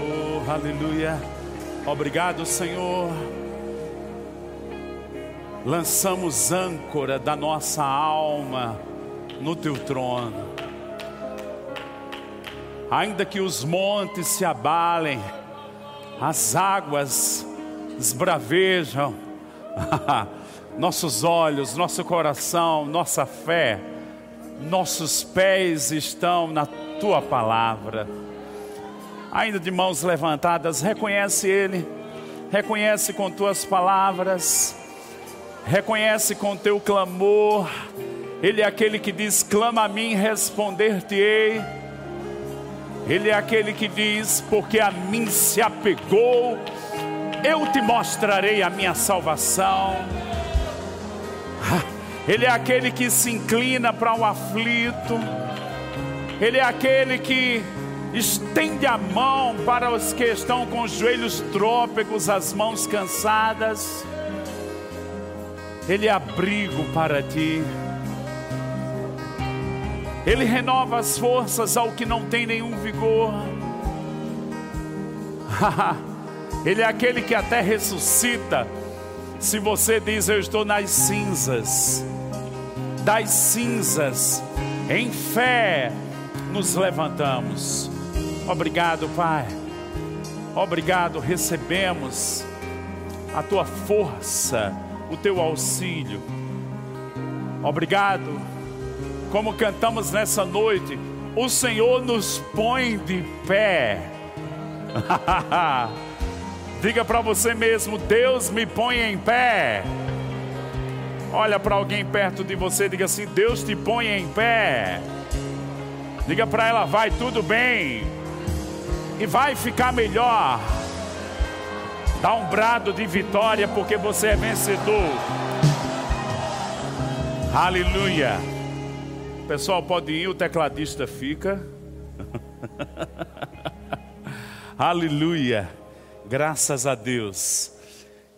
Oh, aleluia. Obrigado, Senhor. Lançamos âncora da nossa alma no teu trono. Ainda que os montes se abalem, as águas esbravejam, nossos olhos, nosso coração, nossa fé, nossos pés estão na tua palavra. Ainda de mãos levantadas, reconhece Ele, reconhece com tuas palavras, reconhece com teu clamor. Ele é aquele que diz: clama a mim, responder-te-ei. Ele é aquele que diz: porque a mim se apegou, eu te mostrarei a minha salvação. Ele é aquele que se inclina para o aflito. Ele é aquele que estende a mão para os que estão com os joelhos trópicos, as mãos cansadas. Ele é abrigo para ti. Ele renova as forças ao que não tem nenhum vigor. Ele é aquele que até ressuscita. Se você diz, Eu estou nas cinzas, das cinzas, em fé, nos levantamos. Obrigado, Pai. Obrigado, recebemos a tua força, o teu auxílio. Obrigado, como cantamos nessa noite, o Senhor nos põe de pé. Diga para você mesmo: Deus me põe em pé. Olha para alguém perto de você, diga assim: Deus te põe em pé. Diga para ela: vai tudo bem e vai ficar melhor. Dá um brado de vitória porque você é vencedor. Aleluia. Pessoal, pode ir, o tecladista fica. Aleluia. Graças a Deus.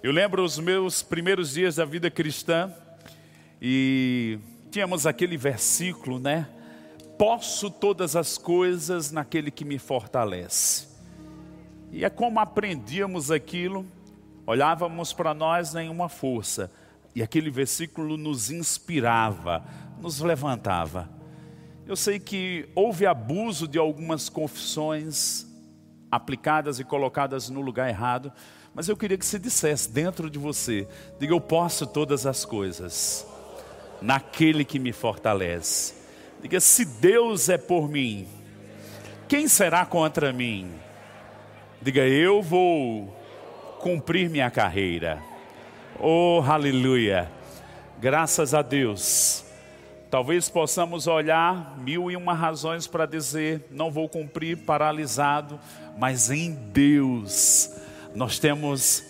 Eu lembro os meus primeiros dias da vida cristã e tínhamos aquele versículo, né? Posso todas as coisas naquele que me fortalece. E é como aprendíamos aquilo, olhávamos para nós nenhuma força, e aquele versículo nos inspirava, nos levantava. Eu sei que houve abuso de algumas confissões aplicadas e colocadas no lugar errado, mas eu queria que você dissesse dentro de você: diga, eu posso todas as coisas naquele que me fortalece. Diga: se Deus é por mim, quem será contra mim? Diga: eu vou cumprir minha carreira. Oh, aleluia! Graças a Deus. Talvez possamos olhar mil e uma razões para dizer: não vou cumprir, paralisado, mas em Deus nós temos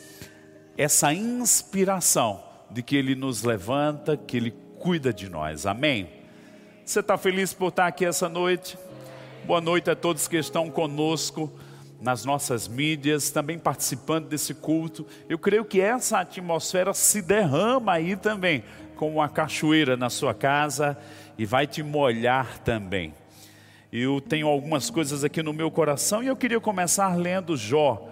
essa inspiração de que Ele nos levanta, que Ele cuida de nós. Amém? Você está feliz por estar aqui essa noite? Boa noite a todos que estão conosco nas nossas mídias, também participando desse culto. Eu creio que essa atmosfera se derrama aí também, como uma cachoeira na sua casa e vai te molhar também. Eu tenho algumas coisas aqui no meu coração e eu queria começar lendo Jó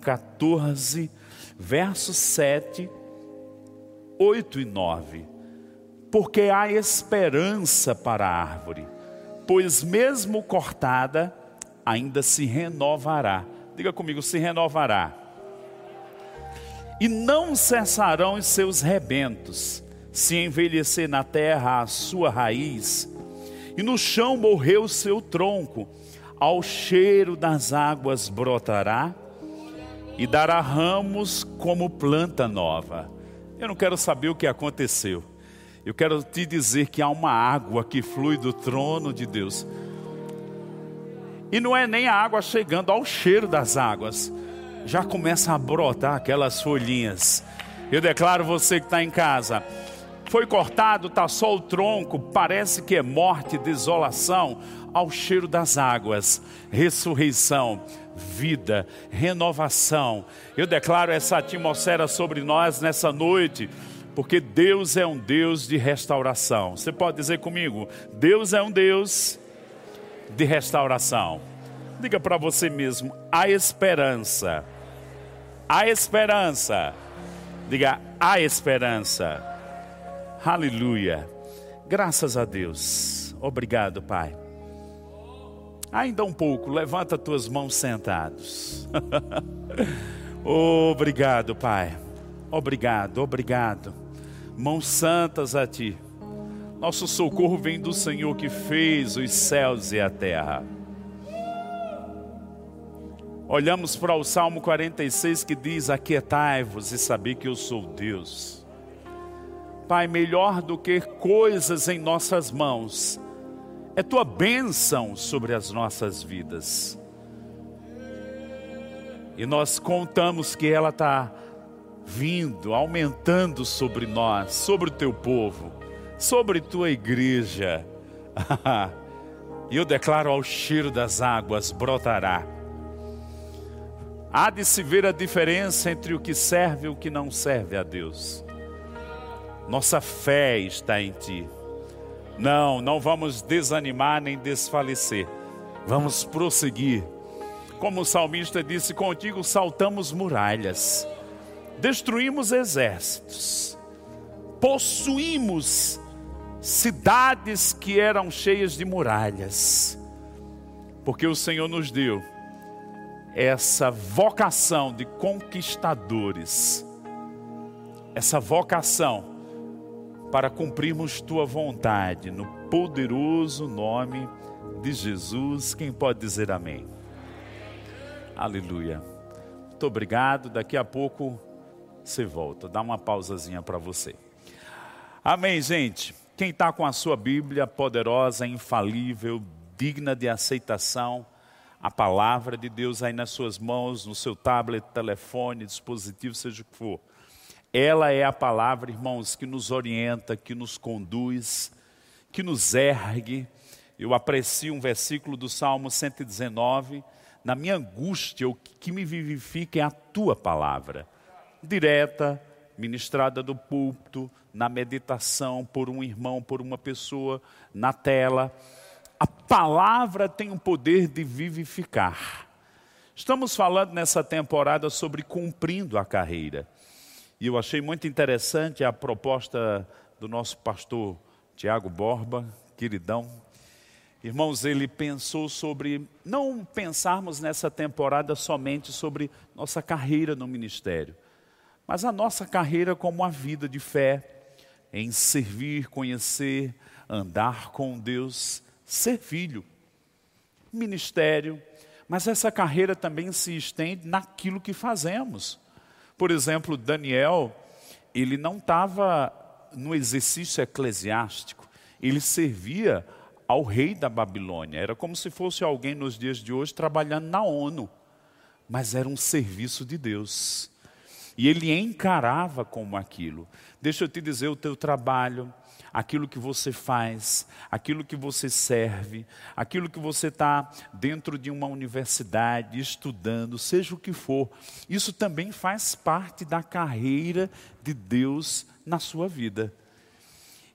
14, versos 7, 8 e 9 porque há esperança para a árvore, pois mesmo cortada, ainda se renovará. Diga comigo, se renovará. E não cessarão os seus rebentos, se envelhecer na terra a sua raiz, e no chão morreu o seu tronco, ao cheiro das águas brotará, e dará ramos como planta nova. Eu não quero saber o que aconteceu. Eu quero te dizer que há uma água que flui do trono de Deus. E não é nem a água chegando ao cheiro das águas, já começa a brotar aquelas folhinhas. Eu declaro você que está em casa, foi cortado, está só o tronco, parece que é morte, desolação, ao cheiro das águas, ressurreição, vida, renovação. Eu declaro essa atmosfera sobre nós nessa noite porque Deus é um Deus de restauração. Você pode dizer comigo: Deus é um Deus de restauração. Diga para você mesmo: há esperança. Há esperança. Diga: há esperança. Aleluia. Graças a Deus. Obrigado, Pai. Ainda um pouco, levanta tuas mãos sentados. obrigado, Pai. Obrigado, obrigado. Mãos santas a Ti. Nosso socorro vem do Senhor que fez os céus e a terra. Olhamos para o Salmo 46 que diz: Aquietai-vos e sabei que eu sou Deus. Pai, melhor do que coisas em nossas mãos, é tua bênção sobre as nossas vidas. E nós contamos que ela está vindo, aumentando sobre nós, sobre o teu povo sobre tua igreja. E eu declaro ao cheiro das águas brotará. Há de se ver a diferença entre o que serve e o que não serve a Deus. Nossa fé está em Ti. Não, não vamos desanimar nem desfalecer. Vamos prosseguir. Como o salmista disse: Contigo saltamos muralhas, destruímos exércitos, possuímos cidades que eram cheias de muralhas, porque o Senhor nos deu essa vocação de conquistadores, essa vocação para cumprirmos tua vontade, no poderoso nome de Jesus. Quem pode dizer amém? Aleluia. Muito obrigado. Daqui a pouco você volta. Dá uma pausazinha para você. Amém, gente. Quem está com a sua Bíblia poderosa, infalível, digna de aceitação, a palavra de Deus aí nas suas mãos, no seu tablet, telefone, dispositivo, seja o que for. Ela é a palavra, irmãos, que nos orienta, que nos conduz, que nos ergue. Eu aprecio um versículo do Salmo 119. Na minha angústia, o que me vivifica é a tua palavra, direta, ministrada do púlpito, na meditação, por um irmão, por uma pessoa, na tela. A palavra tem o poder de vivificar. Estamos falando nessa temporada sobre cumprindo a carreira. E eu achei muito interessante a proposta do nosso pastor Tiago Borba, queridão. Irmãos, ele pensou sobre não pensarmos nessa temporada somente sobre nossa carreira no ministério, mas a nossa carreira como a vida de fé, em servir, conhecer, andar com Deus, ser filho, ministério, mas essa carreira também se estende naquilo que fazemos. Por exemplo, Daniel, ele não estava no exercício eclesiástico, ele servia ao rei da Babilônia. Era como se fosse alguém nos dias de hoje trabalhando na ONU, mas era um serviço de Deus. E ele encarava como aquilo. Deixa eu te dizer, o teu trabalho, aquilo que você faz, aquilo que você serve, aquilo que você está dentro de uma universidade estudando, seja o que for, isso também faz parte da carreira de Deus na sua vida.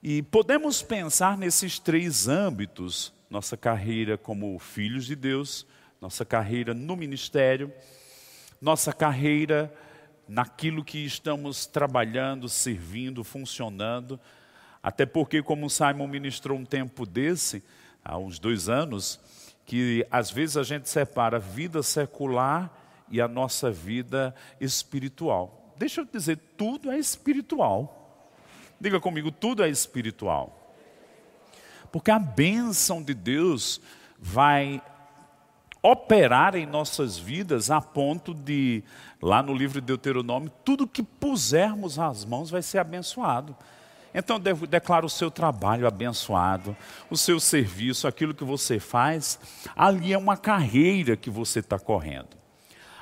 E podemos pensar nesses três âmbitos: nossa carreira como filhos de Deus, nossa carreira no ministério, nossa carreira naquilo que estamos trabalhando, servindo, funcionando. Até porque, como o Simon ministrou um tempo desse, há uns dois anos, que às vezes a gente separa a vida secular e a nossa vida espiritual. Deixa eu dizer, tudo é espiritual. Diga comigo, tudo é espiritual. Porque a bênção de Deus vai operar em nossas vidas a ponto de, lá no livro de Deuteronômio, tudo que pusermos as mãos vai ser abençoado. Então, declara o seu trabalho abençoado, o seu serviço, aquilo que você faz, ali é uma carreira que você está correndo.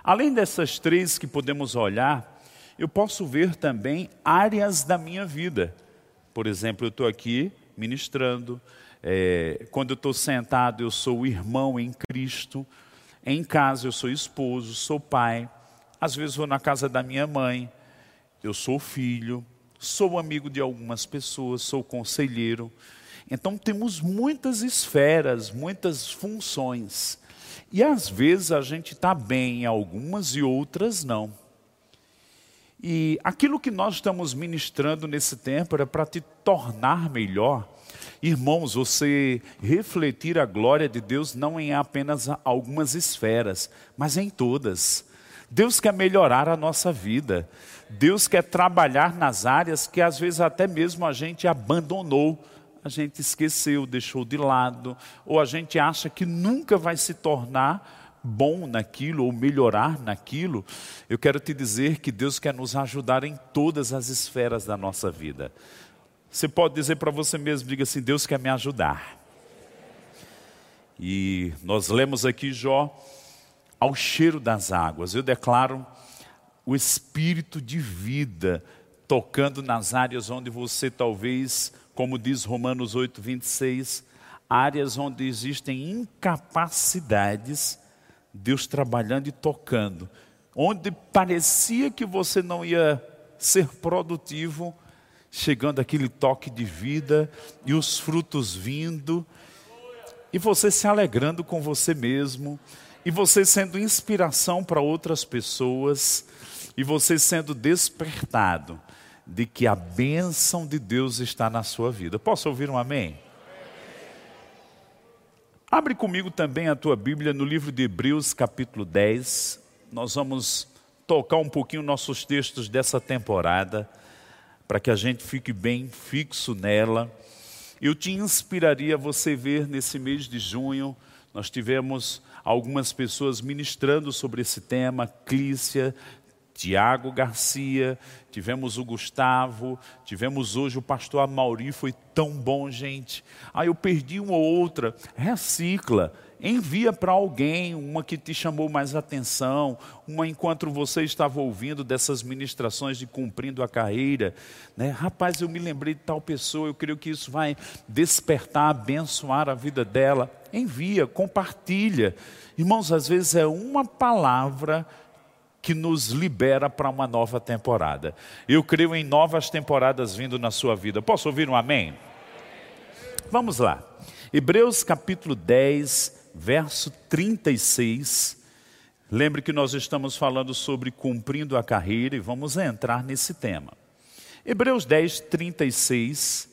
Além dessas três que podemos olhar, eu posso ver também áreas da minha vida. Por exemplo, eu estou aqui ministrando, é, quando eu estou sentado, eu sou irmão em Cristo. Em casa, eu sou esposo, sou pai. Às vezes, vou na casa da minha mãe. Eu sou filho. Sou amigo de algumas pessoas. Sou conselheiro. Então, temos muitas esferas, muitas funções. E às vezes a gente está bem em algumas e outras não. E aquilo que nós estamos ministrando nesse tempo era para te tornar melhor. Irmãos, você refletir a glória de Deus não em apenas algumas esferas, mas em todas. Deus quer melhorar a nossa vida. Deus quer trabalhar nas áreas que às vezes até mesmo a gente abandonou, a gente esqueceu, deixou de lado, ou a gente acha que nunca vai se tornar bom naquilo ou melhorar naquilo. Eu quero te dizer que Deus quer nos ajudar em todas as esferas da nossa vida. Você pode dizer para você mesmo, diga assim: Deus quer me ajudar. E nós lemos aqui Jó ao cheiro das águas. Eu declaro o espírito de vida tocando nas áreas onde você talvez, como diz Romanos 8, 26, áreas onde existem incapacidades, Deus trabalhando e tocando. Onde parecia que você não ia ser produtivo, chegando aquele toque de vida e os frutos vindo, e você se alegrando com você mesmo, e você sendo inspiração para outras pessoas, e você sendo despertado de que a bênção de Deus está na sua vida. Posso ouvir um amém? Abre comigo também a tua Bíblia no livro de Hebreus, capítulo 10. Nós vamos tocar um pouquinho nossos textos dessa temporada, para que a gente fique bem fixo nela. Eu te inspiraria você ver nesse mês de junho, nós tivemos algumas pessoas ministrando sobre esse tema, Clícia, Tiago Garcia, tivemos o Gustavo, tivemos hoje o pastor Amauri, foi tão bom, gente. Ah, eu perdi uma ou outra, recicla, envia para alguém uma que te chamou mais atenção, uma enquanto você estava ouvindo dessas ministrações de cumprindo a carreira, né? Rapaz, eu me lembrei de tal pessoa, eu creio que isso vai despertar, abençoar a vida dela. Envia, compartilha. Irmãos, às vezes é uma palavra que nos libera para uma nova temporada. Eu creio em novas temporadas vindo na sua vida. Posso ouvir um amém? Vamos lá. Hebreus capítulo 10, verso 36. Lembre que nós estamos falando sobre cumprindo a carreira e vamos entrar nesse tema. Hebreus 10, 36.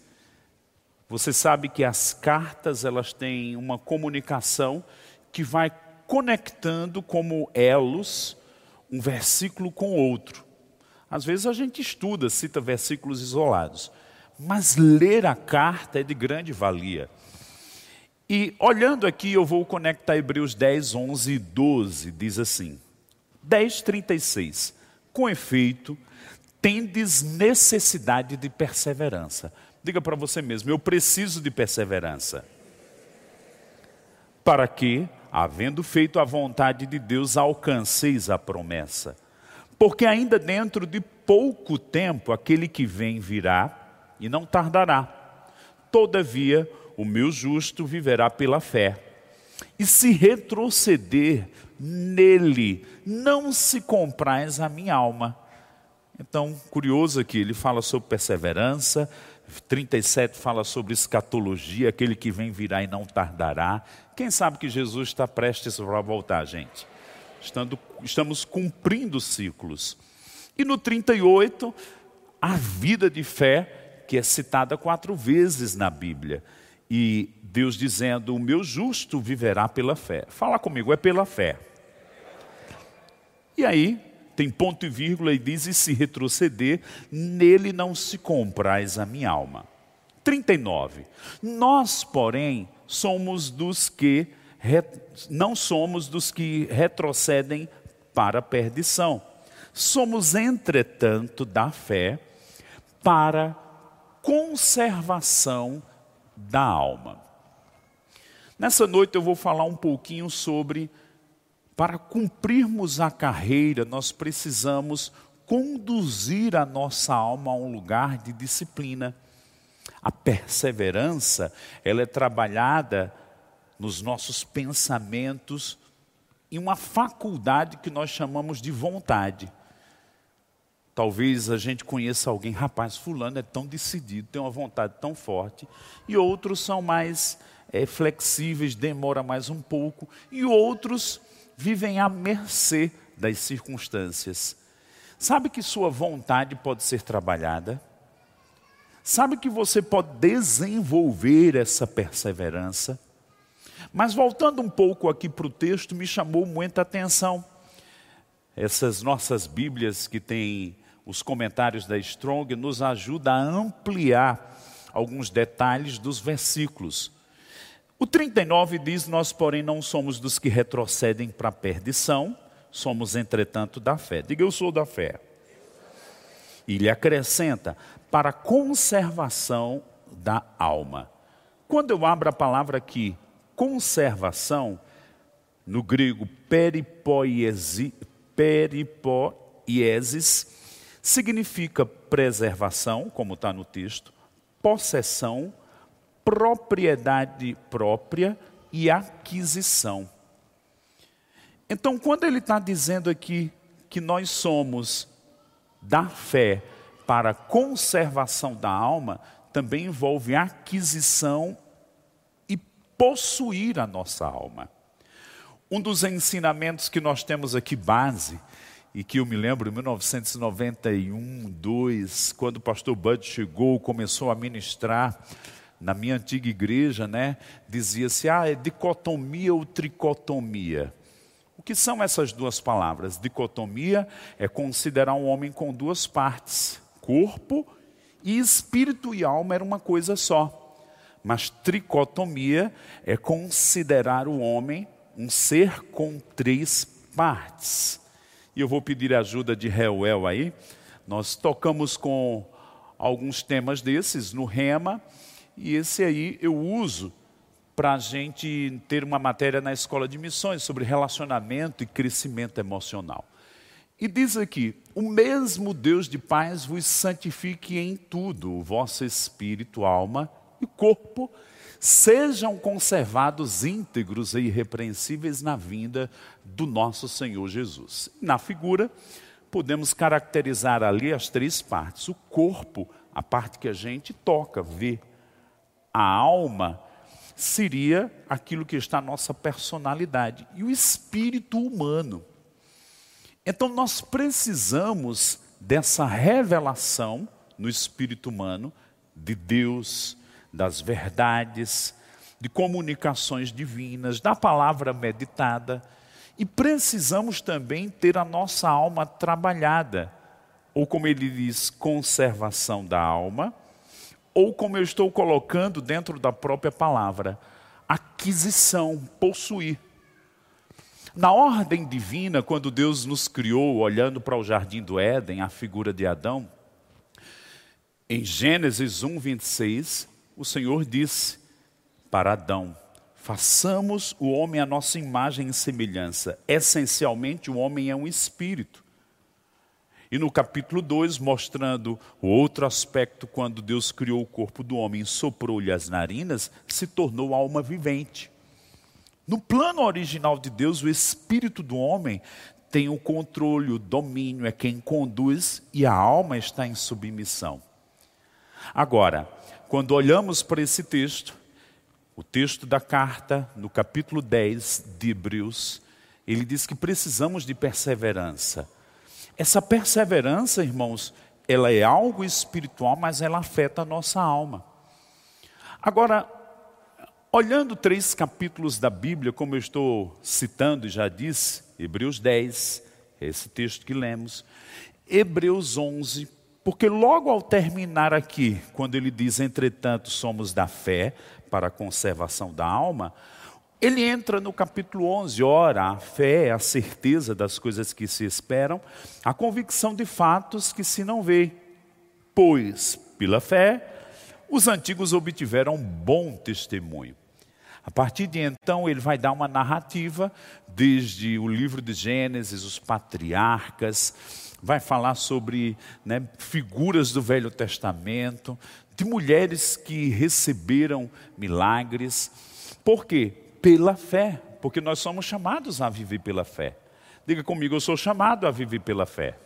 Você sabe que as cartas elas têm uma comunicação que vai conectando como elos um versículo com outro. Às vezes a gente estuda, cita versículos isolados, mas ler a carta é de grande valia. E olhando aqui, eu vou conectar Hebreus 10, 11 e 12, diz assim: 10, 36. Com efeito, tendes necessidade de perseverança. Diga para você mesmo: eu preciso de perseverança. Para que, havendo feito a vontade de Deus, alcanceis a promessa. Porque ainda dentro de pouco tempo aquele que vem virá e não tardará. Todavia, o meu justo viverá pela fé. E se retroceder nele, não se comprais a minha alma. Então, curioso aqui, ele fala sobre perseverança, 37 fala sobre escatologia, aquele que vem virá e não tardará. Quem sabe que Jesus está prestes a voltar, gente? Estando, estamos cumprindo ciclos. E no 38, a vida de fé, que é citada quatro vezes na Bíblia. E Deus dizendo: O meu justo viverá pela fé. Fala comigo, é pela fé. E aí, tem ponto e vírgula e diz: E se retroceder, nele não se comprais a minha alma. 39. Nós, porém, somos dos que não somos dos que retrocedem para a perdição. Somos, entretanto, da fé para conservação da alma. Nessa noite eu vou falar um pouquinho sobre para cumprirmos a carreira, nós precisamos conduzir a nossa alma a um lugar de disciplina. A perseverança, ela é trabalhada nos nossos pensamentos em uma faculdade que nós chamamos de vontade. Talvez a gente conheça alguém, rapaz, fulano é tão decidido, tem uma vontade tão forte, e outros são mais é, flexíveis, demora mais um pouco, e outros vivem à mercê das circunstâncias. Sabe que sua vontade pode ser trabalhada? Sabe que você pode desenvolver essa perseverança? Mas voltando um pouco aqui para o texto, me chamou muita atenção. Essas nossas Bíblias que têm os comentários da Strong nos ajuda a ampliar alguns detalhes dos versículos. O 39 diz: Nós, porém, não somos dos que retrocedem para a perdição, somos, entretanto, da fé. Diga, eu sou da fé. E ele acrescenta: para a conservação da alma. Quando eu abro a palavra aqui, conservação, no grego peripoiesis, significa preservação, como está no texto, possessão, propriedade própria e aquisição. Então, quando ele está dizendo aqui que nós somos da fé para conservação da alma, também envolve aquisição e possuir a nossa alma. Um dos ensinamentos que nós temos aqui base e que eu me lembro em 1991, 2, quando o pastor Bud chegou, começou a ministrar na minha antiga igreja, né? Dizia-se, ah, é dicotomia ou tricotomia. O que são essas duas palavras? Dicotomia é considerar um homem com duas partes, corpo e espírito e alma era uma coisa só. Mas tricotomia é considerar o homem um ser com três partes e eu vou pedir a ajuda de Reuel aí. Nós tocamos com alguns temas desses no Rema, e esse aí eu uso para a gente ter uma matéria na escola de missões sobre relacionamento e crescimento emocional. E diz aqui: o mesmo Deus de paz vos santifique em tudo, o vosso espírito, alma e corpo sejam conservados íntegros e irrepreensíveis na vinda do nosso Senhor Jesus. Na figura, podemos caracterizar ali as três partes: o corpo, a parte que a gente toca, vê, a alma seria aquilo que está na nossa personalidade, e o espírito humano. Então nós precisamos dessa revelação no espírito humano de Deus, das verdades, de comunicações divinas, da palavra meditada. E precisamos também ter a nossa alma trabalhada, ou como ele diz, conservação da alma, ou como eu estou colocando dentro da própria palavra, aquisição, possuir. Na ordem divina, quando Deus nos criou, olhando para o jardim do Éden, a figura de Adão, em Gênesis 1, 26, o Senhor disse para Adão: façamos o homem a nossa imagem e semelhança. Essencialmente, o homem é um espírito. E no capítulo 2, mostrando o outro aspecto, quando Deus criou o corpo do homem soprou-lhe as narinas, se tornou alma vivente. No plano original de Deus, o espírito do homem tem o controle, o domínio, é quem conduz e a alma está em submissão. Agora, quando olhamos para esse texto, o texto da carta, no capítulo 10 de Hebreus, ele diz que precisamos de perseverança. Essa perseverança, irmãos, ela é algo espiritual, mas ela afeta a nossa alma. Agora, olhando três capítulos da Bíblia, como eu estou citando e já disse, Hebreus 10, esse texto que lemos, Hebreus 11, porque logo ao terminar aqui, quando ele diz, entretanto, somos da fé para a conservação da alma, ele entra no capítulo 11, ora, a fé é a certeza das coisas que se esperam, a convicção de fatos que se não vê. Pois, pela fé, os antigos obtiveram bom testemunho. A partir de então, ele vai dar uma narrativa, desde o livro de Gênesis, os patriarcas, vai falar sobre né, figuras do Velho Testamento, de mulheres que receberam milagres. Por quê? Pela fé, porque nós somos chamados a viver pela fé. Diga comigo, eu sou chamado a viver pela fé.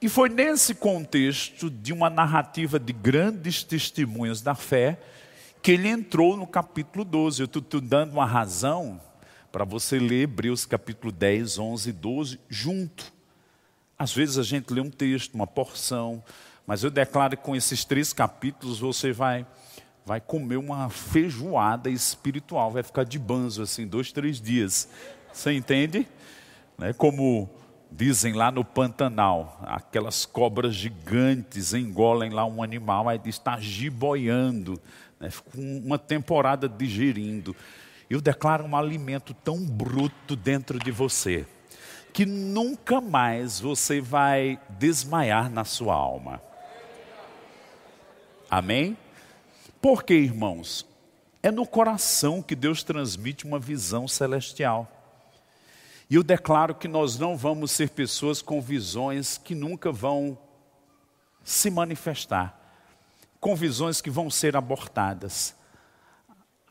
E foi nesse contexto de uma narrativa de grandes testemunhos da fé que ele entrou no capítulo 12. Eu estou dando uma razão para você ler Hebreus capítulo 10, 11 e 12 junto. Às vezes a gente lê um texto, uma porção, mas eu declaro que com esses três capítulos você vai vai comer uma feijoada espiritual, vai ficar de banzo assim, dois, três dias. Você entende? Né? Como Dizem lá no Pantanal, aquelas cobras gigantes engolem lá um animal, aí está giboiando, né, uma temporada digerindo. Eu declaro um alimento tão bruto dentro de você, que nunca mais você vai desmaiar na sua alma. Amém? Porque, irmãos, é no coração que Deus transmite uma visão celestial. E eu declaro que nós não vamos ser pessoas com visões que nunca vão se manifestar, com visões que vão ser abortadas.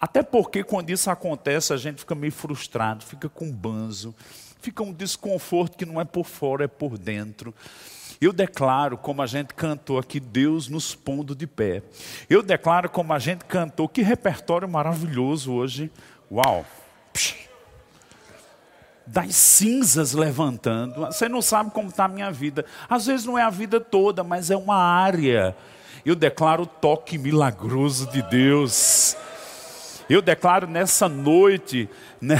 Até porque quando isso acontece, a gente fica meio frustrado, fica com banzo, fica um desconforto que não é por fora, é por dentro. Eu declaro, como a gente cantou aqui, Deus nos pondo de pé. Eu declaro, como a gente cantou, que repertório maravilhoso hoje. Uau! Psh das cinzas levantando. Você não sabe como está a minha vida. Às vezes não é a vida toda, mas é uma área. Eu declaro o toque milagroso de Deus. Eu declaro nessa noite, né,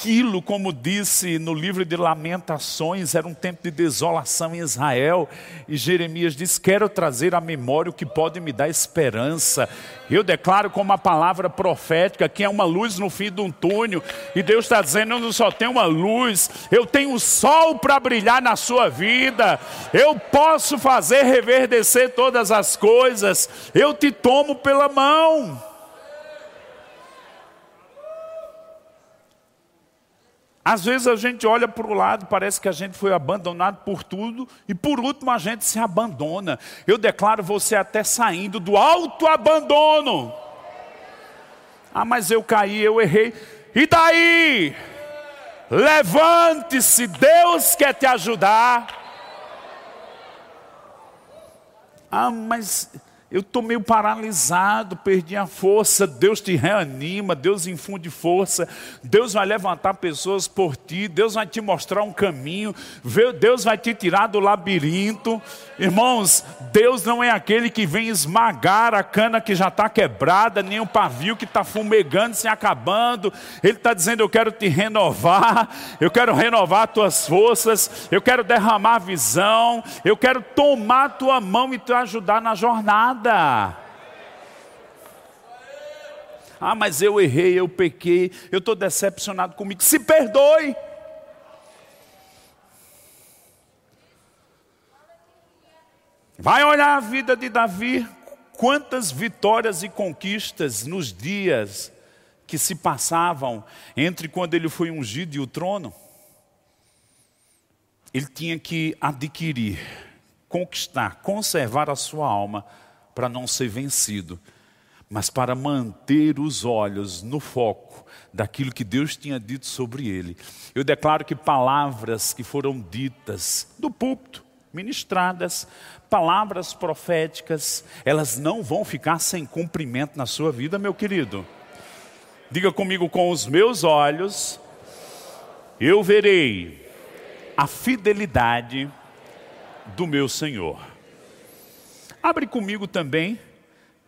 aquilo, como disse no livro de Lamentações, era um tempo de desolação em Israel. E Jeremias diz: Quero trazer à memória o que pode me dar esperança. Eu declaro como uma palavra profética que é uma luz no fim de um túnel. E Deus está dizendo: Eu não só tenho uma luz, eu tenho o sol para brilhar na sua vida. Eu posso fazer reverdecer todas as coisas. Eu te tomo pela mão. Às vezes a gente olha para o lado, parece que a gente foi abandonado por tudo, e por último a gente se abandona. Eu declaro você até saindo do auto-abandono. Ah, mas eu caí, eu errei. E daí? Levante-se, Deus quer te ajudar. Ah, mas eu estou meio paralisado, perdi a força. Deus te reanima, Deus infunde força. Deus vai levantar pessoas por ti, Deus vai te mostrar um caminho, Deus vai te tirar do labirinto. Irmãos, Deus não é aquele que vem esmagar a cana que já está quebrada, nem o pavio que está fumegando, se acabando. Ele está dizendo: Eu quero te renovar, eu quero renovar tuas forças, eu quero derramar visão, eu quero tomar tua mão e te ajudar na jornada nada. Ah, mas eu errei, eu pequei, eu estou decepcionado comigo. Se perdoe. Vai olhar a vida de Davi, quantas vitórias e conquistas nos dias que se passavam entre quando ele foi ungido e o trono. Ele tinha que adquirir, conquistar, conservar a sua alma para não ser vencido, mas para manter os olhos no foco daquilo que Deus tinha dito sobre ele. Eu declaro que palavras que foram ditas do púlpito, ministradas, palavras proféticas, elas não vão ficar sem cumprimento na sua vida, meu querido. Diga comigo, com os meus olhos, eu verei a fidelidade do meu Senhor. Abre comigo também,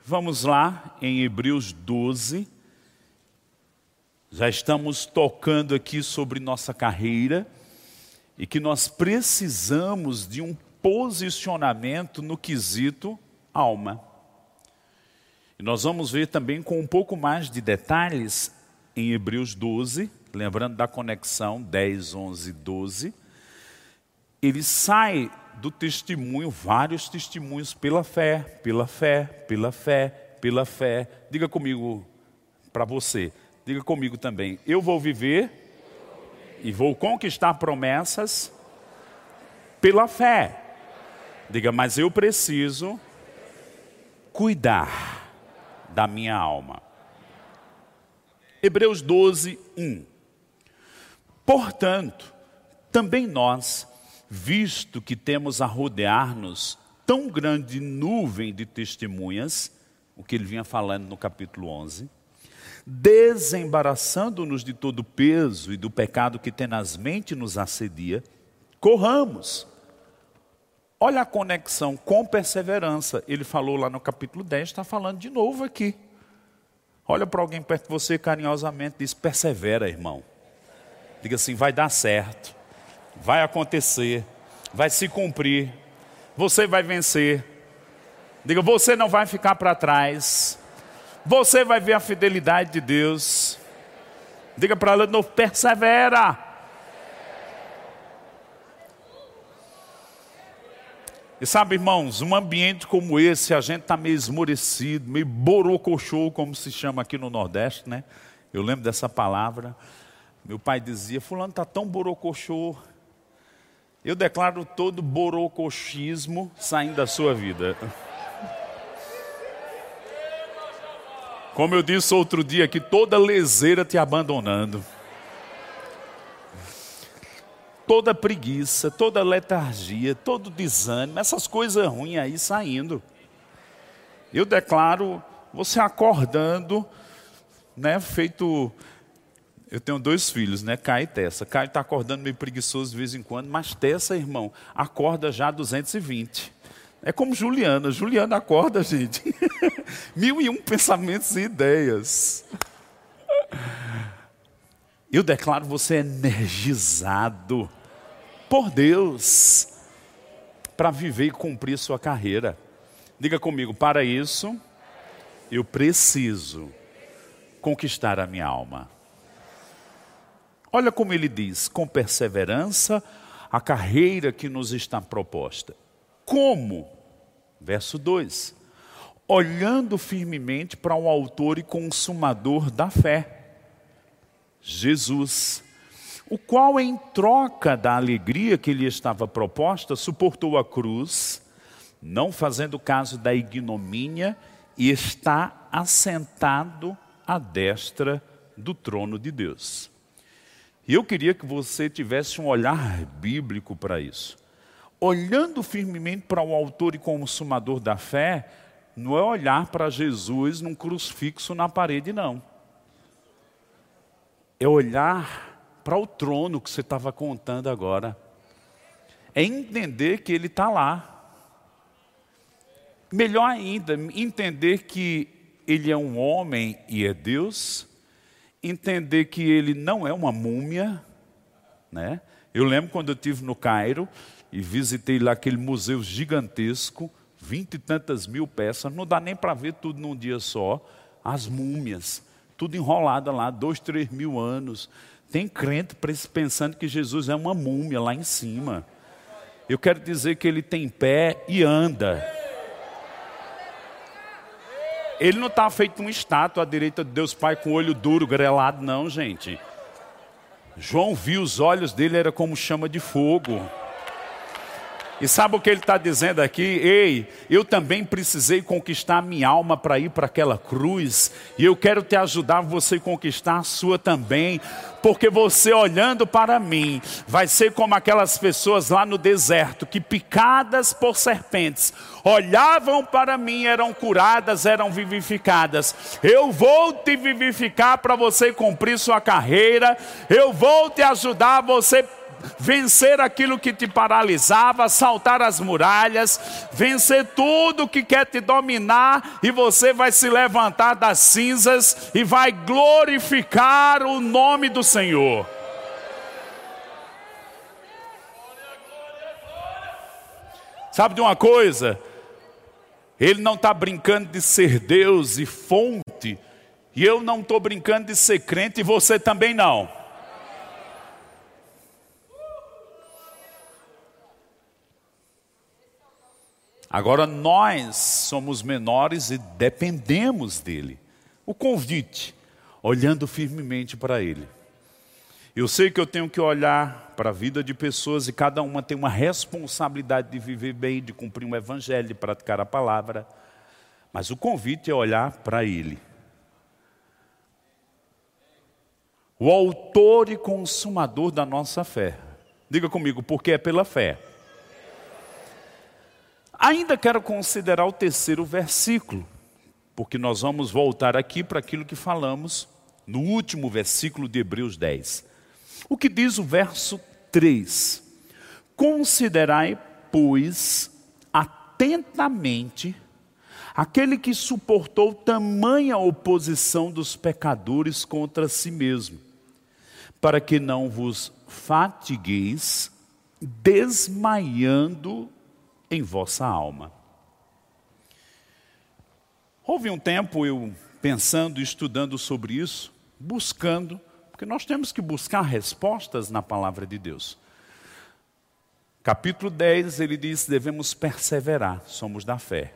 vamos lá em Hebreus 12. Já estamos tocando aqui sobre nossa carreira e que nós precisamos de um posicionamento no quesito alma. E nós vamos ver também com um pouco mais de detalhes em Hebreus 12, lembrando da conexão 10, 11, 12. Ele sai do testemunho, vários testemunhos pela fé, pela fé, pela fé, pela fé. Diga comigo para você, diga comigo também. Eu vou viver e vou conquistar promessas pela fé. Diga, mas eu preciso cuidar da minha alma. Hebreus 12, 1. Portanto, também nós visto que temos a rodear-nos tão grande nuvem de testemunhas, o que ele vinha falando no capítulo 11, desembaraçando-nos de todo o peso e do pecado que tenazmente nos assedia, corramos. Olha a conexão com perseverança. Ele falou lá no capítulo 10, está falando de novo aqui. Olha para alguém perto de você carinhosamente, diz: persevera, irmão. Diga assim: vai dar certo, vai acontecer, vai se cumprir, você vai vencer. Diga: você não vai ficar para trás, você vai ver a fidelidade de Deus. Diga para ela de persevera. E sabe, irmãos, um ambiente como esse, a gente está meio esmorecido, meio borocochô, como se chama aqui no Nordeste, né? Eu lembro dessa palavra. Meu pai dizia: Fulano está tão borocochô. Eu declaro todo borocochismo saindo da sua vida. Como eu disse outro dia aqui, toda leseira te abandonando toda preguiça, toda letargia, todo desânimo, essas coisas ruins aí saindo. Eu declaro você acordando, né, feito eu tenho dois filhos, né? Caio e Tessa. Caio está acordando meio preguiçoso de vez em quando, mas Tessa, irmão, acorda já 220. É como Juliana. Juliana acorda, gente. Mil e um pensamentos e ideias. Eu declaro você energizado por Deus para viver e cumprir sua carreira. Diga comigo, para isso eu preciso conquistar a minha alma. Olha como ele diz, com perseverança, a carreira que nos está proposta. Como? Verso 2: Olhando firmemente para o Autor e Consumador da fé Jesus, o qual, em troca da alegria que lhe estava proposta, suportou a cruz, não fazendo caso da ignomínia, e está assentado à destra do trono de Deus. E eu queria que você tivesse um olhar bíblico para isso. Olhando firmemente para o autor e consumador da fé, não é olhar para Jesus num crucifixo na parede, não é olhar para o trono que você estava contando agora, é entender que Ele está lá. Melhor ainda, entender que Ele é um homem e é Deus, entender que Ele não é uma múmia, né? Eu lembro quando eu estive no Cairo e visitei lá aquele museu gigantesco, vinte e tantas mil peças, não dá nem para ver tudo num dia só, as múmias tudo enrolada lá, dois, três mil anos. Tem crente pensando que Jesus é uma múmia lá em cima. Eu quero dizer que ele tem pé e anda. Ele não está feito uma estátua à direita de Deus Pai com olho duro, grelado, não, gente. João viu os olhos dele, era como chama de fogo. E sabe o que ele está dizendo aqui? Ei, eu também precisei conquistar minha alma para ir para aquela cruz. E eu quero te ajudar você conquistar a sua também. Porque você olhando para mim, vai ser como aquelas pessoas lá no deserto que picadas por serpentes, olhavam para mim, eram curadas, eram vivificadas. Eu vou te vivificar para você cumprir sua carreira. Eu vou te ajudar a você vencer aquilo que te paralisava, saltar as muralhas, vencer tudo que quer te dominar, e você vai se levantar das cinzas e vai glorificar o nome do Senhor. Sabe de uma coisa? Ele não está brincando de ser Deus e fonte, e eu não estou brincando de ser crente, e você também não. Agora nós somos menores e dependemos dele. O convite, olhando firmemente para ele. Eu sei que eu tenho que olhar para a vida de pessoas e cada uma tem uma responsabilidade de viver bem, de cumprir um evangelho, de praticar a palavra. Mas o convite é olhar para ele. O autor e consumador da nossa fé. Diga comigo, porque é pela fé. Ainda quero considerar o terceiro versículo, porque nós vamos voltar aqui para aquilo que falamos no último versículo de Hebreus 10. O que diz o verso 3? Considerai, pois, atentamente aquele que suportou tamanha oposição dos pecadores contra si mesmo, para que não vos fatigueis, desmaiando em vossa alma. Houve um tempo eu pensando e estudando sobre isso, buscando, porque nós temos que buscar respostas na palavra de Deus. Capítulo 10, ele diz: devemos perseverar, somos da fé.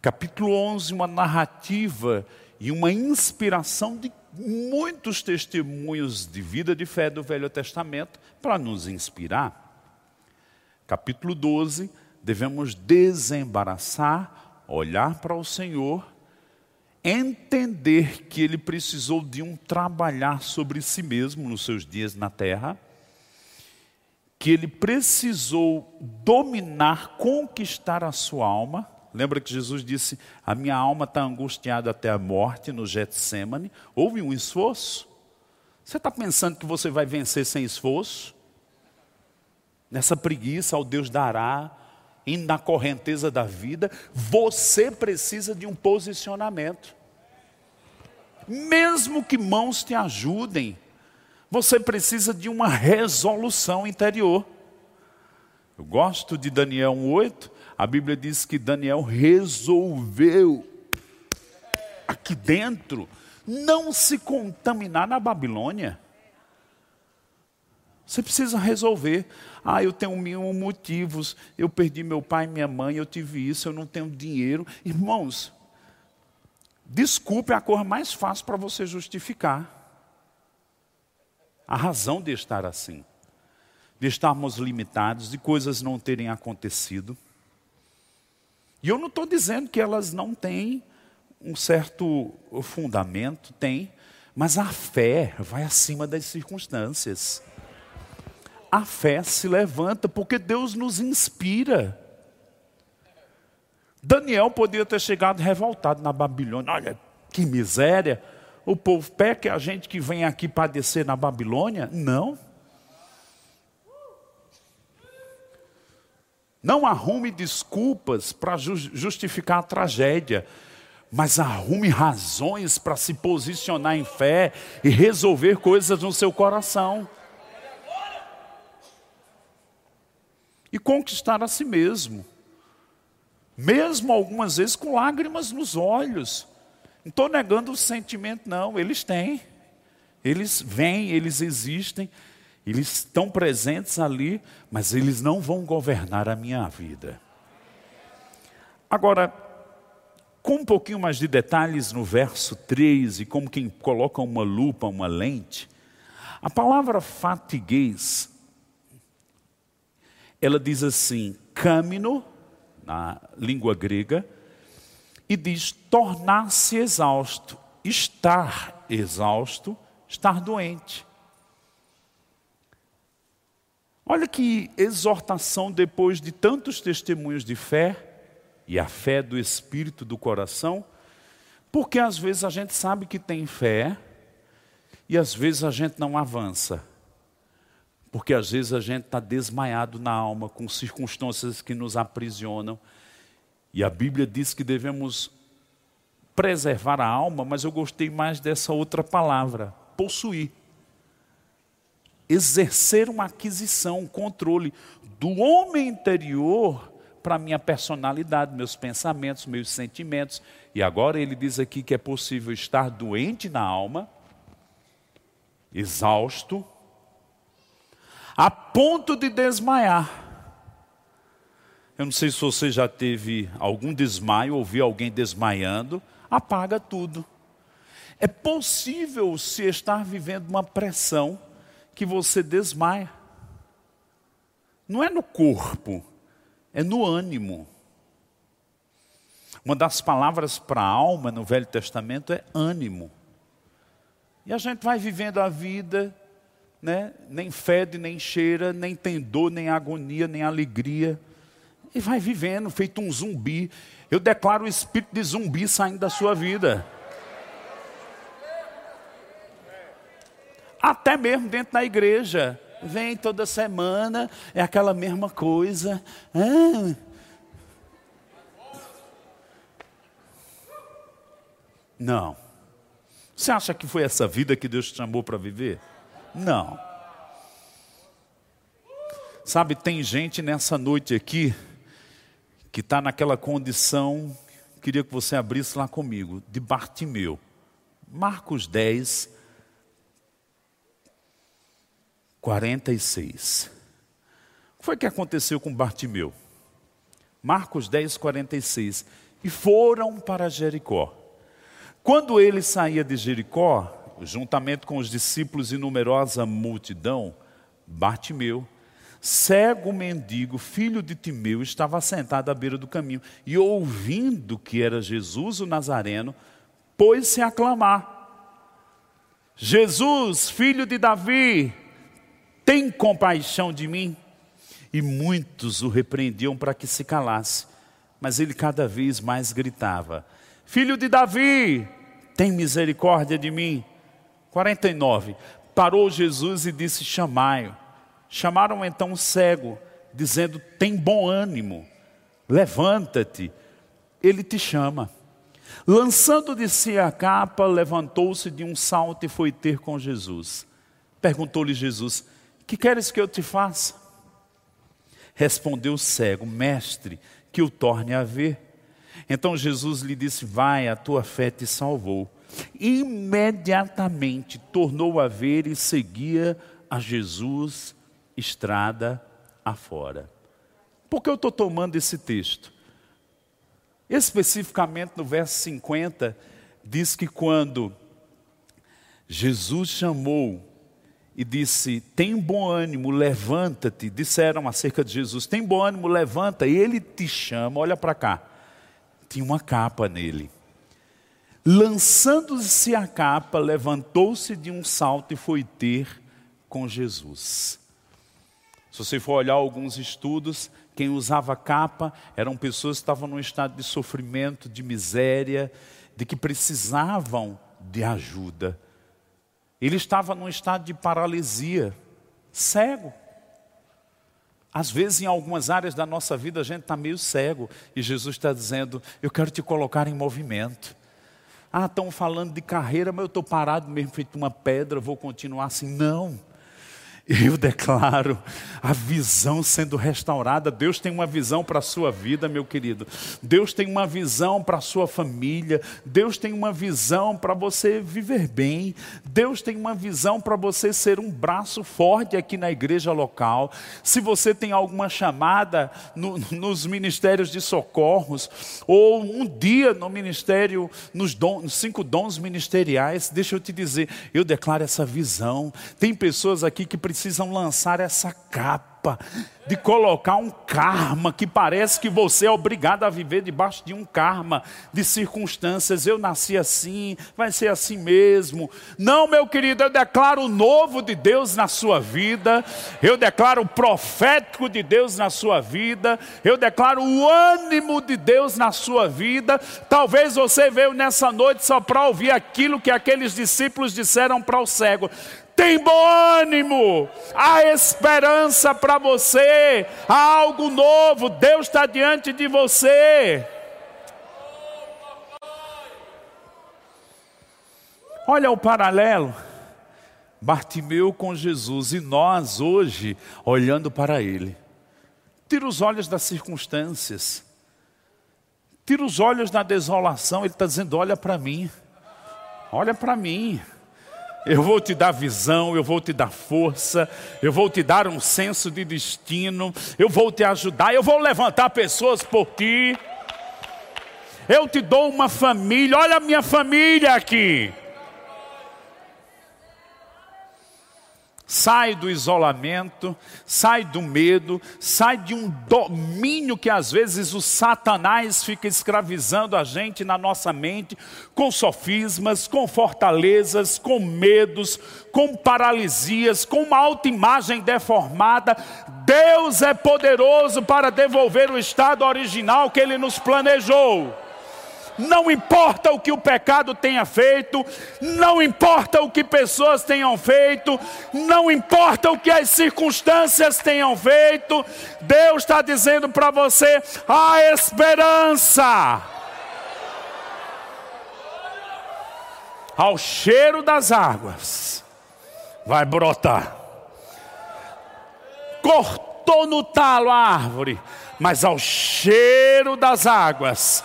Capítulo 11, uma narrativa e uma inspiração de muitos testemunhos de vida de fé do Velho Testamento para nos inspirar. Capítulo 12, devemos desembaraçar, olhar para o Senhor, entender que ele precisou de um trabalhar sobre si mesmo nos seus dias na terra, que ele precisou dominar, conquistar a sua alma Lembra que Jesus disse: A minha alma está angustiada até a morte no Getsemane. Houve um esforço? Você está pensando que você vai vencer sem esforço? Nessa preguiça, ao Deus dará, indo na correnteza da vida, você precisa de um posicionamento. Mesmo que mãos te ajudem, você precisa de uma resolução interior. Eu gosto de Daniel 1,8, a Bíblia diz que Daniel resolveu, aqui dentro, não se contaminar na Babilônia. Você precisa resolver. Ah, eu tenho mil motivos. Eu perdi meu pai e minha mãe, eu tive isso, eu não tenho dinheiro. Irmãos, desculpe é a cor mais fácil para você justificar a razão de estar assim, de estarmos limitados, de coisas não terem acontecido. E eu não estou dizendo que elas não têm um certo fundamento, tem, mas a fé vai acima das circunstâncias. A fé se levanta porque Deus nos inspira. Daniel poderia ter chegado revoltado na Babilônia. Olha, que miséria. O povo peca a gente que vem aqui padecer na Babilônia? Não. Não arrume desculpas para justificar a tragédia, mas arrume razões para se posicionar em fé e resolver coisas no seu coração. E conquistar a si mesmo. Mesmo algumas vezes com lágrimas nos olhos. Não estou negando o sentimento, não. Eles têm. Eles vêm, eles existem. Eles estão presentes ali, mas eles não vão governar a minha vida. Agora, com um pouquinho mais de detalhes no verso 3, e como quem coloca uma lupa, uma lente, a palavra fatiguez, ela diz assim, camino, na língua grega, e diz tornar-se exausto, estar exausto, estar doente. Olha que exortação depois de tantos testemunhos de fé e a fé do espírito do coração, porque às vezes a gente sabe que tem fé e às vezes a gente não avança. Porque às vezes a gente está desmaiado na alma com circunstâncias que nos aprisionam. E a Bíblia diz que devemos preservar a alma, mas eu gostei mais dessa outra palavra, possuir exercer uma aquisição, um controle do homem interior para a minha personalidade, meus pensamentos, meus sentimentos. E agora ele diz aqui que é possível estar doente na alma, exausto, a ponto de desmaiar. Eu não sei se você já teve algum desmaio, ouviu alguém desmaiando, apaga tudo. É possível se estar vivendo uma pressão que você desmaia. Não é no corpo, é no ânimo. Uma das palavras para alma no Velho Testamento é ânimo. E a gente vai vivendo a vida né? nem fede, nem cheira, nem tem dor, nem agonia, nem alegria. E vai vivendo, feito um zumbi. Eu declaro o espírito de zumbi saindo da sua vida. Até mesmo dentro da igreja. Vem toda semana, é aquela mesma coisa. Ah. Não. Você acha que foi essa vida que Deus te chamou para viver? Não. Sabe, tem gente nessa noite aqui que está naquela condição, queria que você abrisse lá comigo, de Bartimeu. Marcos 10, 46. O que foi que aconteceu com Bartimeu? Marcos 10, 46. E foram para Jericó. Quando ele saía de Jericó, juntamente com os discípulos e numerosa multidão, Bartimeu, cego mendigo, filho de Timeu, estava sentado à beira do caminho e, ouvindo que era Jesus o Nazareno, pôs-se a clamar: Jesus, filho de Davi, tem compaixão de mim. E muitos o repreendiam para que se calasse, mas ele cada vez mais gritava: Filho de Davi, tem misericórdia de mim. 49. Parou Jesus e disse: Chamai-o. Chamaram então o cego, dizendo: Tem bom ânimo, levanta-te, ele te chama. Lançando de si a capa, levantou-se de um salto e foi ter com Jesus. Perguntou-lhe Jesus: Que queres que eu te faça? Respondeu o cego: Mestre, que o torne a ver. Então Jesus lhe disse: Vai, a tua fé te salvou imediatamente tornou a ver e seguia a Jesus estrada afora. Por que eu estou tomando esse texto? Especificamente no verso 50, diz que quando Jesus chamou e disse: Tem bom ânimo, levanta-te. Disseram acerca de Jesus: Tem bom ânimo, levanta. Ele te chama, olha para cá. Tinha uma capa nele. Lançando-se a capa, levantou-se de um salto e foi ter com Jesus. Se você for olhar alguns estudos, quem usava capa eram pessoas que estavam num estado de sofrimento, de miséria, de que precisavam de ajuda. Ele estava num estado de paralisia, cego. Às vezes, em algumas áreas da nossa vida, a gente está meio cego, e Jesus está dizendo: Eu quero te colocar em movimento. Ah, estão falando de carreira, mas eu estou parado mesmo, feito uma pedra, vou continuar assim. Não. Eu declaro a visão sendo restaurada. Deus tem uma visão para a sua vida, meu querido. Deus tem uma visão para a sua família. Deus tem uma visão para você viver bem. Deus tem uma visão para você ser um braço forte aqui na igreja local. Se você tem alguma chamada no, nos ministérios de socorros, ou um dia no ministério, nos, dons, nos cinco dons ministeriais, deixa eu te dizer, eu declaro essa visão. Tem pessoas aqui que precisam precisam lançar essa capa de colocar um karma que parece que você é obrigado a viver debaixo de um karma de circunstâncias. Eu nasci assim, vai ser assim mesmo. Não, meu querido, eu declaro o novo de Deus na sua vida. Eu declaro o profético de Deus na sua vida. Eu declaro o ânimo de Deus na sua vida. Talvez você veio nessa noite só para ouvir aquilo que aqueles discípulos disseram para o cego. Tem bom ânimo, há esperança para você, há algo novo, Deus está diante de você. Olha o paralelo. Bartimeu com Jesus e nós hoje olhando para ele. Tira os olhos das circunstâncias, tira os olhos da desolação. Ele está dizendo: Olha para mim, olha para mim. Eu vou te dar visão, eu vou te dar força, eu vou te dar um senso de destino, eu vou te ajudar, eu vou levantar pessoas por ti. Eu te dou uma família, olha a minha família aqui. Sai do isolamento, sai do medo, sai de um domínio que às vezes o Satanás fica escravizando a gente na nossa mente, com sofismas, com fortalezas, com medos, com paralisias, com uma autoimagem deformada. Deus é poderoso para devolver o estado original que Ele nos planejou não importa o que o pecado tenha feito, não importa o que pessoas tenham feito, não importa o que as circunstâncias tenham feito, Deus está dizendo para você: a esperança. Ao cheiro das águas, vai brotar. Cortou no talo a árvore, mas ao cheiro das águas,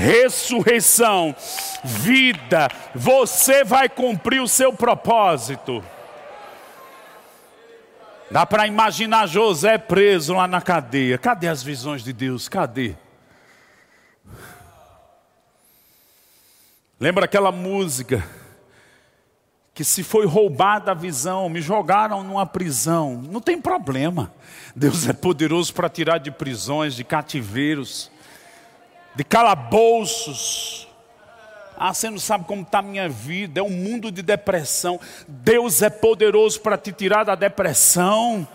ressurreição, vida, você vai cumprir o seu propósito. Dá para imaginar José preso lá na cadeia. Cadê as visões de Deus? Cadê? Lembra aquela música? Que se foi roubada a visão, me jogaram numa prisão. Não tem problema. Deus é poderoso para tirar de prisões, de cativeiros de calabouços. Ah, você não sabe como está a minha vida, é um mundo de depressão. Deus é poderoso para te tirar da depressão.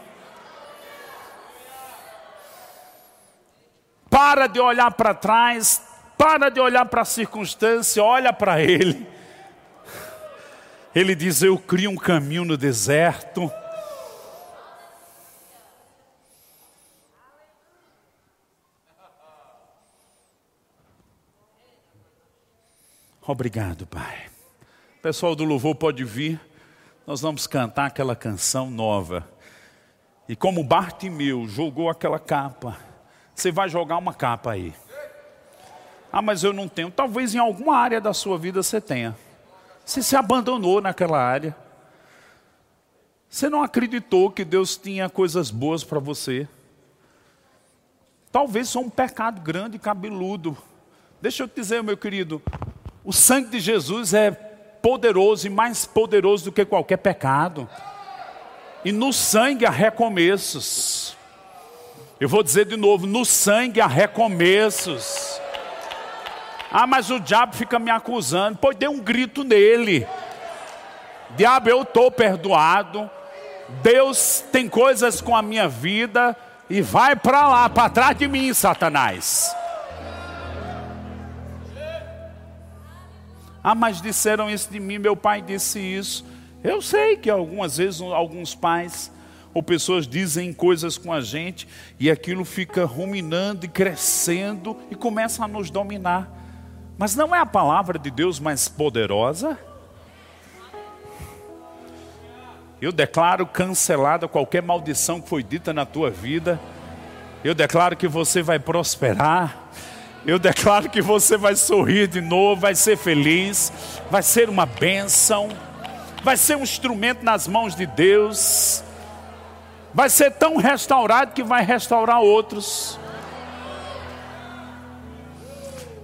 Para de olhar para trás, para de olhar para a circunstância, olha para Ele. Ele diz: Eu crio um caminho no deserto. Obrigado, Pai. O pessoal do louvor pode vir. Nós vamos cantar aquela canção nova. E como Bartimeu jogou aquela capa, você vai jogar uma capa aí. Ah, mas eu não tenho. Talvez em alguma área da sua vida você tenha. Você se abandonou naquela área. Você não acreditou que Deus tinha coisas boas para você. Talvez só um pecado grande e cabeludo. Deixa eu te dizer, meu querido, o sangue de Jesus é poderoso e mais poderoso do que qualquer pecado. E no sangue há recomeços. Eu vou dizer de novo: no sangue há recomeços. Ah, mas o diabo fica me acusando. Pois dê um grito nele. Diabo, eu estou perdoado. Deus tem coisas com a minha vida. E vai para lá, para trás de mim, Satanás. Ah, mas disseram isso de mim, meu pai disse isso. Eu sei que algumas vezes alguns pais ou pessoas dizem coisas com a gente e aquilo fica ruminando e crescendo e começa a nos dominar. Mas não é a palavra de Deus mais poderosa? Eu declaro cancelada qualquer maldição que foi dita na tua vida. Eu declaro que você vai prosperar. Eu declaro que você vai sorrir de novo, vai ser feliz, vai ser uma bênção, vai ser um instrumento nas mãos de Deus, vai ser tão restaurado que vai restaurar outros.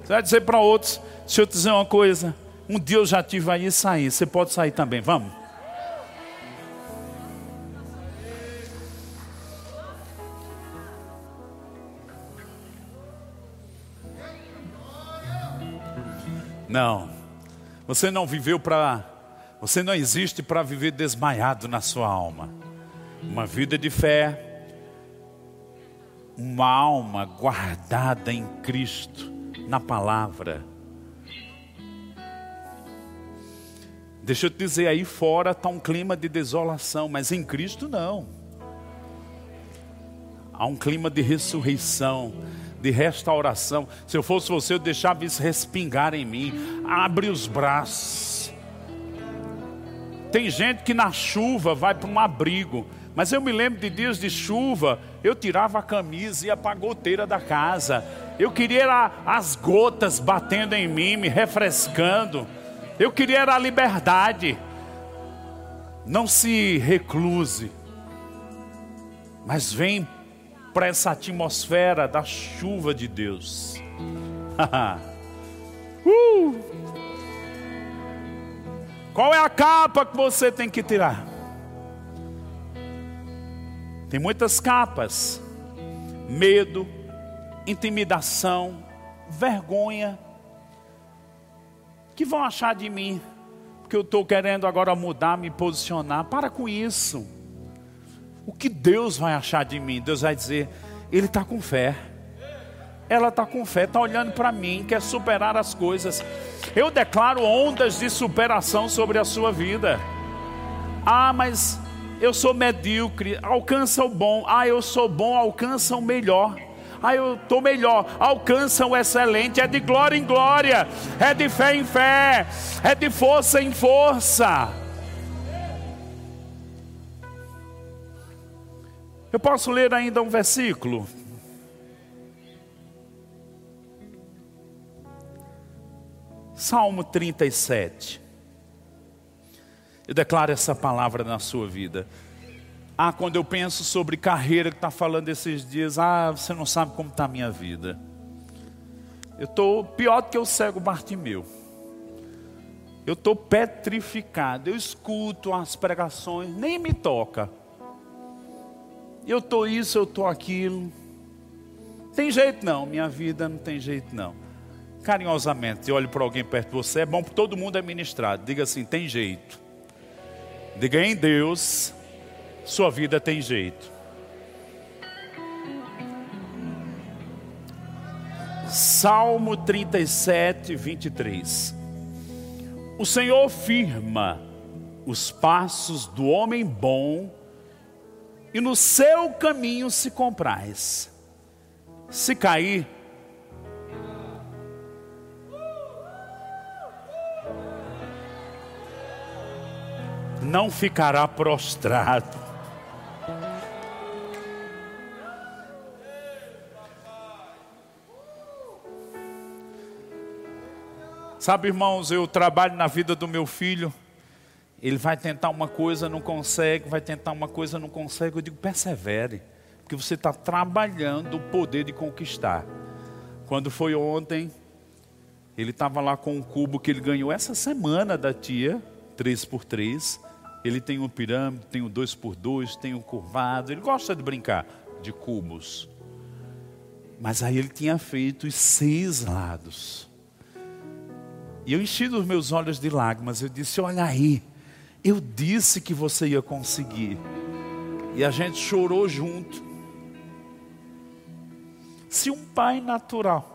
Você vai dizer para outros: deixa eu te dizer uma coisa, um dia eu já tive aí sair, você pode sair também, vamos? Não. Você não viveu para. Você não existe para viver desmaiado na sua alma. Uma vida de fé, uma alma guardada em Cristo, na palavra. Deixa eu te dizer, aí fora está um clima de desolação, mas em Cristo não. Há um clima de ressurreição de restauração. Se eu fosse você, eu deixava isso respingar em mim. Abre os braços. Tem gente que na chuva vai para um abrigo. Mas eu me lembro de dias de chuva, eu tirava a camisa e ia para a goteira da casa. Eu queria era as gotas batendo em mim, me refrescando. Eu queria era a liberdade. Não se recluse, mas vem para essa atmosfera da chuva de Deus. uh! Qual é a capa que você tem que tirar? Tem muitas capas: medo, intimidação, vergonha. que vão achar de mim? Porque eu estou querendo agora mudar, me posicionar. Para com isso. O que Deus vai achar de mim? Deus vai dizer: Ele está com fé. Ela está com fé, está olhando para mim, quer superar as coisas. Eu declaro ondas de superação sobre a sua vida. Ah, mas eu sou medíocre, alcança o bom. Ah, eu sou bom, alcança o melhor. Ah, eu estou melhor, alcança o excelente. É de glória em glória, é de fé em fé, é de força em força. Eu posso ler ainda um versículo? Salmo 37. Eu declaro essa palavra na sua vida. Ah, quando eu penso sobre carreira que está falando esses dias, ah, você não sabe como está a minha vida. Eu estou pior do que o cego Bartimeu. Eu estou petrificado. Eu escuto as pregações, nem me toca. Eu estou isso, eu estou aquilo. Tem jeito não, minha vida não tem jeito não. Carinhosamente, olhe para alguém perto de você, é bom para todo mundo é ministrado. Diga assim: tem jeito. Diga em Deus, sua vida tem jeito. Salmo 37, 23. O Senhor firma os passos do homem bom e no seu caminho se compraz. Se cair, não ficará prostrado. Sabe, irmãos, eu trabalho na vida do meu filho. Ele vai tentar uma coisa, não consegue, vai tentar uma coisa, não consegue. Eu digo, persevere, porque você está trabalhando o poder de conquistar. Quando foi ontem, ele estava lá com um cubo que ele ganhou essa semana da tia, 3 por 3 Ele tem um pirâmide, tem um 2 por 2 tem um curvado. Ele gosta de brincar de cubos. Mas aí ele tinha feito os seis lados. E eu enchi os meus olhos de lágrimas. Eu disse: Olha aí, eu disse que você ia conseguir. E a gente chorou junto. Se um pai natural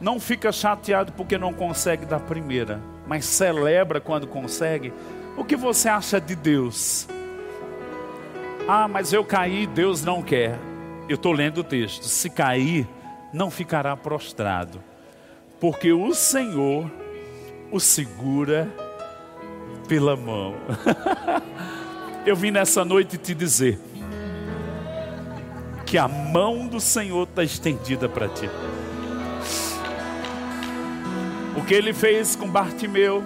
não fica chateado porque não consegue da primeira, mas celebra quando consegue, o que você acha de Deus? Ah, mas eu caí, Deus não quer eu estou lendo o texto: se cair, não ficará prostrado, porque o Senhor o segura pela mão. eu vim nessa noite te dizer que a mão do Senhor está estendida para ti. O que ele fez com Bartimeu,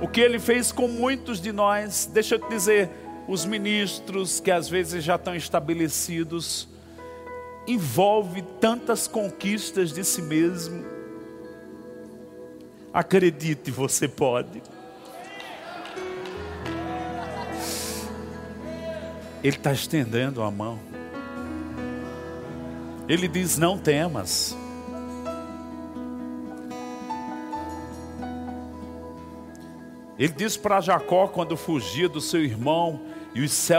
o que ele fez com muitos de nós, deixa eu te dizer, os ministros que às vezes já estão estabelecidos, envolve tantas conquistas de si mesmo. Acredite, você pode. Ele está estendendo a mão. Ele diz: Não temas. Ele diz para Jacó quando fugia do seu irmão e os céus